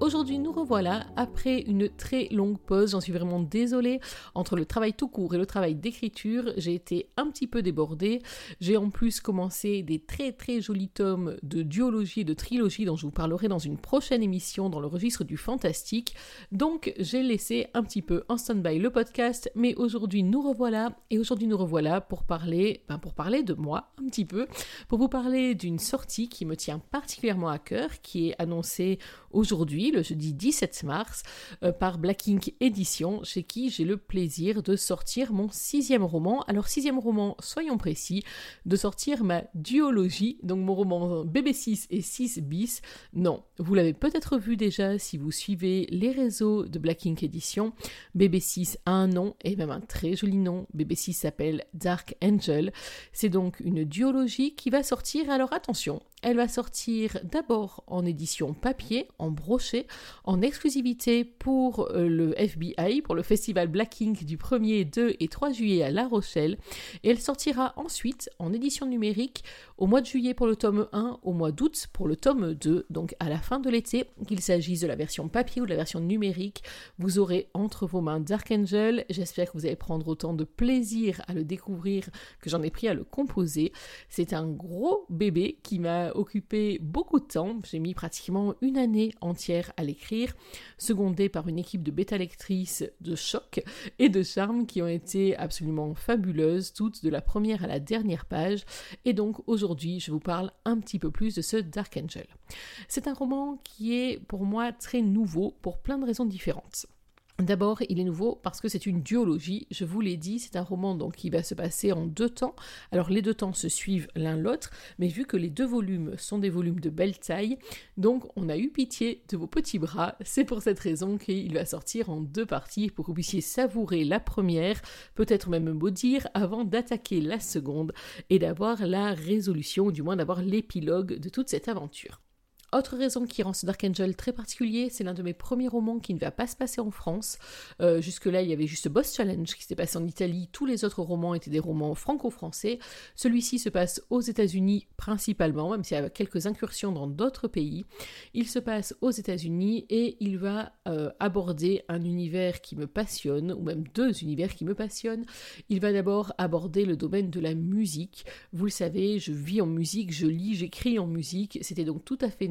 Aujourd'hui, nous revoilà après une très longue pause. J'en suis vraiment désolée. Entre le travail tout court et le travail d'écriture, j'ai été un petit peu débordée. J'ai en plus commencé des très très jolis tomes de duologie et de trilogie dont je vous parlerai dans une prochaine émission dans le registre du fantastique. Donc, j'ai laissé un petit peu en stand-by le podcast, mais aujourd'hui nous revoilà et aujourd'hui nous revoilà pour parler, ben pour parler de moi un petit peu, pour vous parler d'une sortie qui me tient particulièrement à cœur, qui est annoncée aujourd'hui, le jeudi 17 mars, euh, par Black Ink Édition, chez qui j'ai le plaisir de sortir mon sixième roman. Alors sixième roman, soyons précis, de sortir ma duologie, donc mon roman BB6 et 6 bis. Non, vous l'avez peut-être vu déjà si vous suivez les réseaux de Black Ink Édition. BB6 a un nom, et même un très joli nom. BB6 s'appelle Dark Angel. C'est donc une duologie qui va sortir, alors attention, elle va sortir d'abord en édition papier, brochet, en exclusivité pour euh, le FBI, pour le festival Black Ink du 1er, 2 et 3 juillet à La Rochelle. Et elle sortira ensuite en édition numérique au mois de juillet pour le tome 1, au mois d'août pour le tome 2, donc à la fin de l'été, qu'il s'agisse de la version papier ou de la version numérique, vous aurez entre vos mains Dark Angel. J'espère que vous allez prendre autant de plaisir à le découvrir que j'en ai pris à le composer. C'est un gros bébé qui m'a occupé beaucoup de temps. J'ai mis pratiquement une année entière à l'écrire, secondé par une équipe de bêta-lectrices de choc et de charme qui ont été absolument fabuleuses, toutes de la première à la dernière page. Et donc aujourd'hui, je vous parle un petit peu plus de ce Dark Angel. C'est un roman qui est pour moi très nouveau pour plein de raisons différentes. D'abord, il est nouveau parce que c'est une duologie. Je vous l'ai dit, c'est un roman donc qui va se passer en deux temps. Alors les deux temps se suivent l'un l'autre, mais vu que les deux volumes sont des volumes de belle taille, donc on a eu pitié de vos petits bras. C'est pour cette raison qu'il va sortir en deux parties pour que vous puissiez savourer la première, peut-être même maudire avant d'attaquer la seconde et d'avoir la résolution, ou du moins d'avoir l'épilogue de toute cette aventure. Autre raison qui rend ce Dark Angel très particulier, c'est l'un de mes premiers romans qui ne va pas se passer en France. Euh, jusque-là, il y avait juste Boss Challenge qui s'était passé en Italie. Tous les autres romans étaient des romans franco-français. Celui-ci se passe aux États-Unis principalement, même s'il y a quelques incursions dans d'autres pays. Il se passe aux États-Unis et il va euh, aborder un univers qui me passionne, ou même deux univers qui me passionnent. Il va d'abord aborder le domaine de la musique. Vous le savez, je vis en musique, je lis, j'écris en musique. C'était donc tout à fait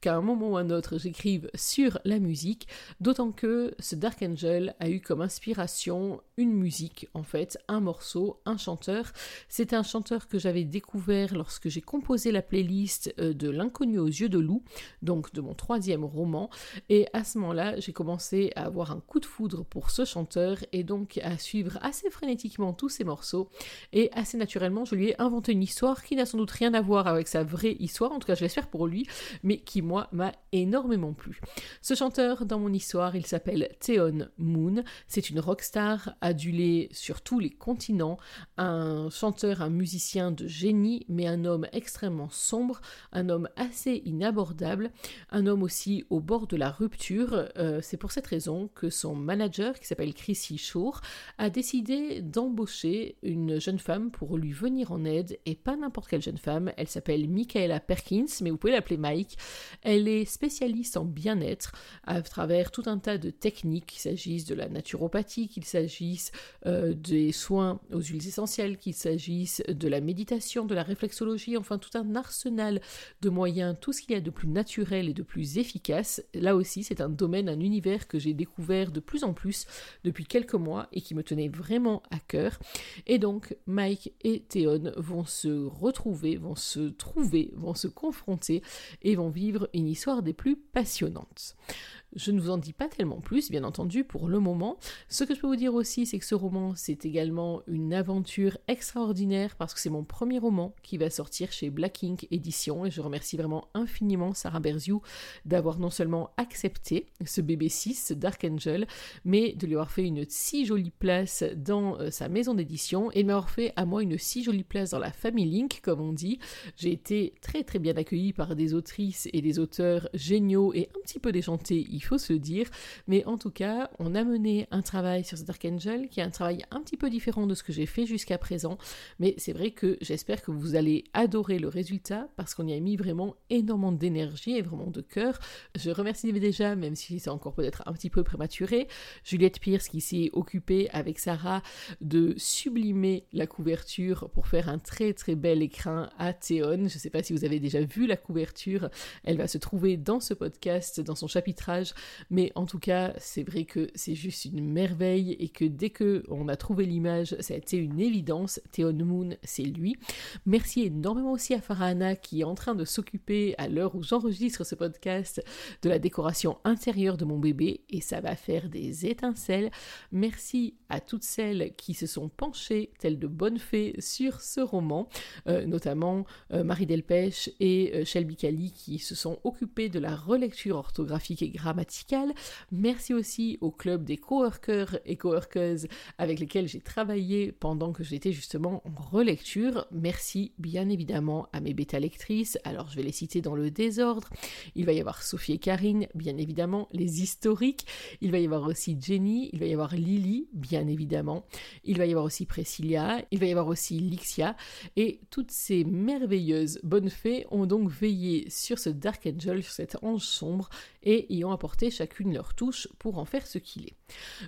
qu'à un moment ou un autre j'écrive sur la musique, d'autant que ce Dark Angel a eu comme inspiration une musique en fait, un morceau, un chanteur. C'est un chanteur que j'avais découvert lorsque j'ai composé la playlist euh, de L'inconnu aux yeux de loup, donc de mon troisième roman, et à ce moment-là j'ai commencé à avoir un coup de foudre pour ce chanteur et donc à suivre assez frénétiquement tous ses morceaux. Et assez naturellement je lui ai inventé une histoire qui n'a sans doute rien à voir avec sa vraie histoire, en tout cas je l'espère pour lui mais qui moi m'a énormément plu. Ce chanteur dans mon histoire, il s'appelle Theon Moon, c'est une rockstar adulée sur tous les continents, un chanteur, un musicien de génie, mais un homme extrêmement sombre, un homme assez inabordable, un homme aussi au bord de la rupture. Euh, c'est pour cette raison que son manager, qui s'appelle Chrissy Shore, a décidé d'embaucher une jeune femme pour lui venir en aide, et pas n'importe quelle jeune femme, elle s'appelle Michaela Perkins, mais vous pouvez la Mike. Elle est spécialiste en bien-être à travers tout un tas de techniques, qu'il s'agisse de la naturopathie, qu'il s'agisse euh, des soins aux huiles essentielles, qu'il s'agisse de la méditation, de la réflexologie, enfin tout un arsenal de moyens, tout ce qu'il y a de plus naturel et de plus efficace. Là aussi, c'est un domaine, un univers que j'ai découvert de plus en plus depuis quelques mois et qui me tenait vraiment à cœur. Et donc, Mike et Théon vont se retrouver, vont se trouver, vont se confronter et vont vivre une histoire des plus passionnantes. Je ne vous en dis pas tellement plus, bien entendu, pour le moment. Ce que je peux vous dire aussi, c'est que ce roman, c'est également une aventure extraordinaire parce que c'est mon premier roman qui va sortir chez Black Ink Édition et je remercie vraiment infiniment Sarah Berziou d'avoir non seulement accepté ce bébé 6, Dark Angel, mais de lui avoir fait une si jolie place dans euh, sa maison d'édition et de m'avoir fait à moi une si jolie place dans la famille Link, comme on dit. J'ai été très très bien accueillie par des autrices et des auteurs géniaux et un petit peu déchantés, faut se dire, mais en tout cas, on a mené un travail sur ce Dark Angel qui est un travail un petit peu différent de ce que j'ai fait jusqu'à présent, mais c'est vrai que j'espère que vous allez adorer le résultat parce qu'on y a mis vraiment énormément d'énergie et vraiment de cœur. Je remercie déjà, même si c'est encore peut-être un petit peu prématuré, Juliette Pierce qui s'est occupée avec Sarah de sublimer la couverture pour faire un très très bel écrin à Théon. Je ne sais pas si vous avez déjà vu la couverture, elle va se trouver dans ce podcast, dans son chapitrage, mais en tout cas, c'est vrai que c'est juste une merveille et que dès que on a trouvé l'image, ça a été une évidence. Théon Moon, c'est lui. Merci énormément aussi à Farahana qui est en train de s'occuper à l'heure où j'enregistre ce podcast de la décoration intérieure de mon bébé et ça va faire des étincelles. Merci à toutes celles qui se sont penchées, telles de bonnes fées, sur ce roman, euh, notamment euh, Marie Delpech et euh, Shelby Cali qui se sont occupées de la relecture orthographique et Merci aussi au club des coworkers et coworkers avec lesquels j'ai travaillé pendant que j'étais justement en relecture. Merci bien évidemment à mes bêta lectrices. Alors je vais les citer dans le désordre. Il va y avoir Sophie et Karine, bien évidemment, les historiques. Il va y avoir aussi Jenny, il va y avoir Lily, bien évidemment. Il va y avoir aussi Priscilla, il va y avoir aussi Lixia. Et toutes ces merveilleuses bonnes fées ont donc veillé sur ce Dark Angel, sur cet ange sombre, et y ont apporté chacune leur touche pour en faire ce qu'il est.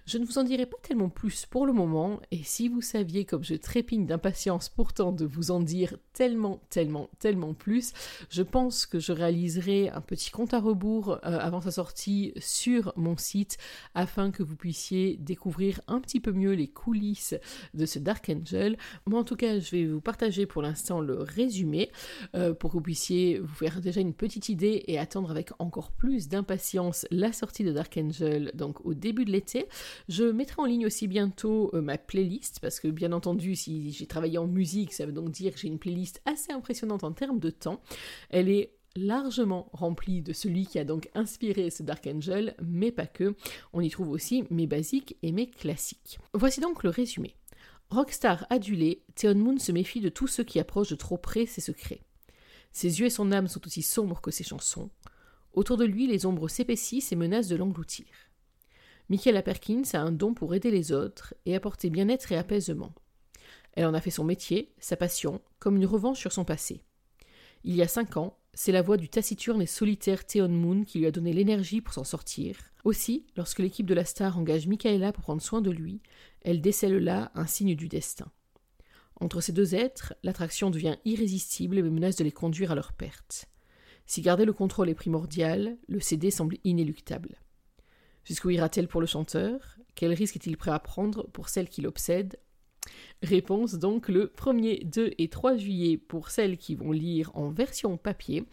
Je ne vous en dirai pas tellement plus pour le moment, et si vous saviez comme je trépigne d'impatience pourtant de vous en dire tellement, tellement, tellement plus, je pense que je réaliserai un petit compte à rebours euh, avant sa sortie sur mon site afin que vous puissiez découvrir un petit peu mieux les coulisses de ce Dark Angel. Moi en tout cas, je vais vous partager pour l'instant le résumé euh, pour que vous puissiez vous faire déjà une petite idée et attendre avec encore plus d'impatience la sortie de Dark Angel donc au début de l'été. Je mettrai en ligne aussi bientôt euh, ma playlist parce que bien entendu si j'ai travaillé en musique ça veut donc dire que j'ai une playlist assez impressionnante en termes de temps. Elle est largement remplie de celui qui a donc inspiré ce Dark Angel, mais pas que. On y trouve aussi mes basiques et mes classiques. Voici donc le résumé. Rockstar adulé, Theon Moon se méfie de tous ceux qui approchent de trop près ses secrets. Ses yeux et son âme sont aussi sombres que ses chansons. Autour de lui, les ombres s'épaississent et menacent de l'engloutir. Michaela Perkins a un don pour aider les autres et apporter bien-être et apaisement. Elle en a fait son métier, sa passion, comme une revanche sur son passé. Il y a cinq ans, c'est la voix du taciturne et solitaire Theon Moon qui lui a donné l'énergie pour s'en sortir. Aussi, lorsque l'équipe de la star engage Michaela pour prendre soin de lui, elle décèle là un signe du destin. Entre ces deux êtres, l'attraction devient irrésistible et menace de les conduire à leur perte. Si garder le contrôle est primordial, le CD semble inéluctable. Jusqu'où ira-t-elle pour le chanteur? Quel risque est-il prêt à prendre pour celle qui l'obsède? Réponse donc le 1er, 2 et 3 juillet pour celles qui vont lire en version papier.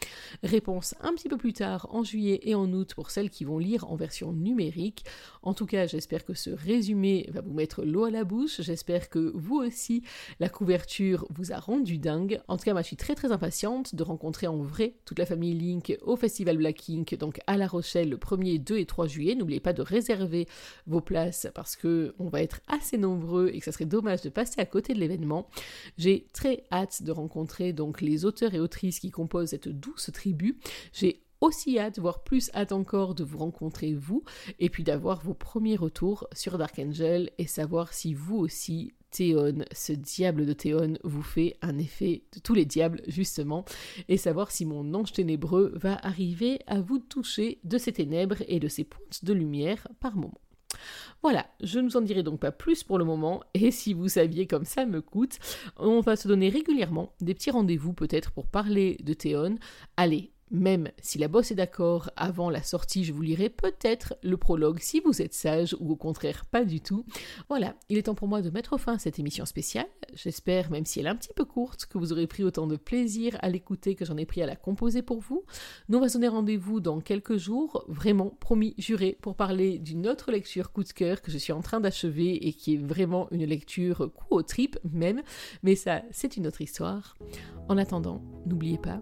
Réponse un petit peu plus tard en juillet et en août pour celles qui vont lire en version numérique. En tout cas, j'espère que ce résumé va vous mettre l'eau à la bouche. J'espère que vous aussi, la couverture vous a rendu dingue. En tout cas, moi, je suis très très impatiente de rencontrer en vrai toute la famille Link au Festival Black Ink, donc à La Rochelle le 1er, 2 et 3 juillet. N'oubliez pas de réserver vos places parce que on va être assez nombreux et que ça serait dommage de passer à côté de l'événement. J'ai très hâte de rencontrer donc les auteurs et autrices qui composent cette douce tribu. J'ai aussi hâte, voire plus hâte encore de vous rencontrer vous, et puis d'avoir vos premiers retours sur Dark Angel et savoir si vous aussi, Théon, ce diable de Théon, vous fait un effet de tous les diables, justement, et savoir si mon ange ténébreux va arriver à vous toucher de ces ténèbres et de ces pointes de lumière par moment. Voilà, je ne vous en dirai donc pas plus pour le moment, et si vous saviez comme ça me coûte, on va se donner régulièrement des petits rendez-vous peut-être pour parler de Théon. Allez, Même si la bosse est d'accord, avant la sortie, je vous lirai peut-être le prologue si vous êtes sage ou au contraire pas du tout. Voilà, il est temps pour moi de mettre fin à cette émission spéciale. J'espère, même si elle est un petit peu courte, que vous aurez pris autant de plaisir à l'écouter que j'en ai pris à la composer pour vous. Nous on va donner rendez-vous dans quelques jours, vraiment promis, juré, pour parler d'une autre lecture coup de cœur que je suis en train d'achever et qui est vraiment une lecture coup au trip même, mais ça c'est une autre histoire. En attendant, n'oubliez pas,